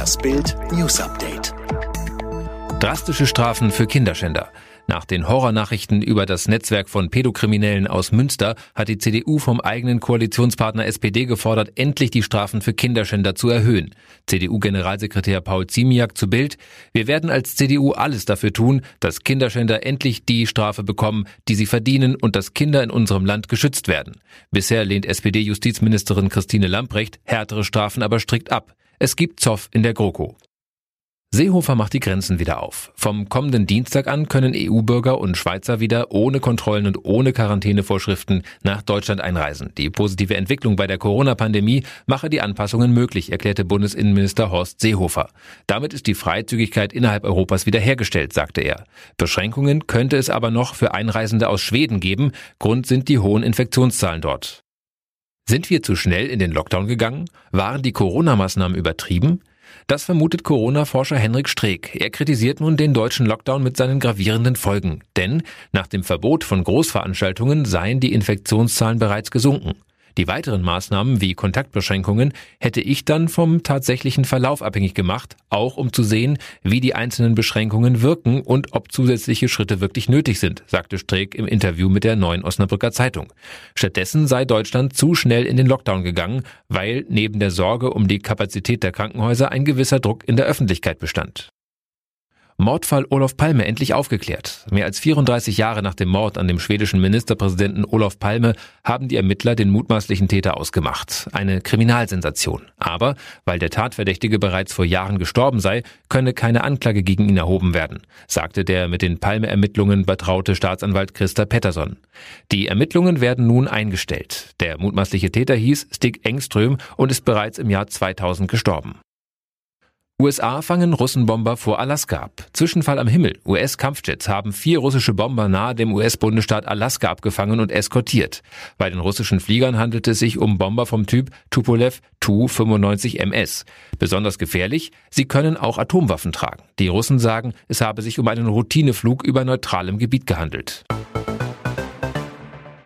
Das Bild News Update. Drastische Strafen für Kinderschänder. Nach den Horrornachrichten über das Netzwerk von Pädokriminellen aus Münster hat die CDU vom eigenen Koalitionspartner SPD gefordert, endlich die Strafen für Kinderschänder zu erhöhen. CDU-Generalsekretär Paul Ziemiak zu Bild. Wir werden als CDU alles dafür tun, dass Kinderschänder endlich die Strafe bekommen, die sie verdienen und dass Kinder in unserem Land geschützt werden. Bisher lehnt SPD-Justizministerin Christine Lamprecht härtere Strafen aber strikt ab. Es gibt Zoff in der GroKo. Seehofer macht die Grenzen wieder auf. Vom kommenden Dienstag an können EU-Bürger und Schweizer wieder ohne Kontrollen und ohne Quarantänevorschriften nach Deutschland einreisen. Die positive Entwicklung bei der Corona-Pandemie mache die Anpassungen möglich, erklärte Bundesinnenminister Horst Seehofer. Damit ist die Freizügigkeit innerhalb Europas wiederhergestellt, sagte er. Beschränkungen könnte es aber noch für Einreisende aus Schweden geben. Grund sind die hohen Infektionszahlen dort. Sind wir zu schnell in den Lockdown gegangen? Waren die Corona-Maßnahmen übertrieben? Das vermutet Corona-Forscher Henrik Streeck. Er kritisiert nun den deutschen Lockdown mit seinen gravierenden Folgen. Denn nach dem Verbot von Großveranstaltungen seien die Infektionszahlen bereits gesunken. Die weiteren Maßnahmen wie Kontaktbeschränkungen hätte ich dann vom tatsächlichen Verlauf abhängig gemacht, auch um zu sehen, wie die einzelnen Beschränkungen wirken und ob zusätzliche Schritte wirklich nötig sind, sagte Streeck im Interview mit der neuen Osnabrücker Zeitung. Stattdessen sei Deutschland zu schnell in den Lockdown gegangen, weil neben der Sorge um die Kapazität der Krankenhäuser ein gewisser Druck in der Öffentlichkeit bestand. Mordfall Olof Palme endlich aufgeklärt. Mehr als 34 Jahre nach dem Mord an dem schwedischen Ministerpräsidenten Olof Palme haben die Ermittler den mutmaßlichen Täter ausgemacht. Eine Kriminalsensation. Aber weil der Tatverdächtige bereits vor Jahren gestorben sei, könne keine Anklage gegen ihn erhoben werden, sagte der mit den Palme-Ermittlungen betraute Staatsanwalt Christa Pettersson. Die Ermittlungen werden nun eingestellt. Der mutmaßliche Täter hieß Stig Engström und ist bereits im Jahr 2000 gestorben. USA fangen Russenbomber vor Alaska ab. Zwischenfall am Himmel. US-Kampfjets haben vier russische Bomber nahe dem US-Bundesstaat Alaska abgefangen und eskortiert. Bei den russischen Fliegern handelt es sich um Bomber vom Typ Tupolev Tu-95MS. Besonders gefährlich, sie können auch Atomwaffen tragen. Die Russen sagen, es habe sich um einen Routineflug über neutralem Gebiet gehandelt.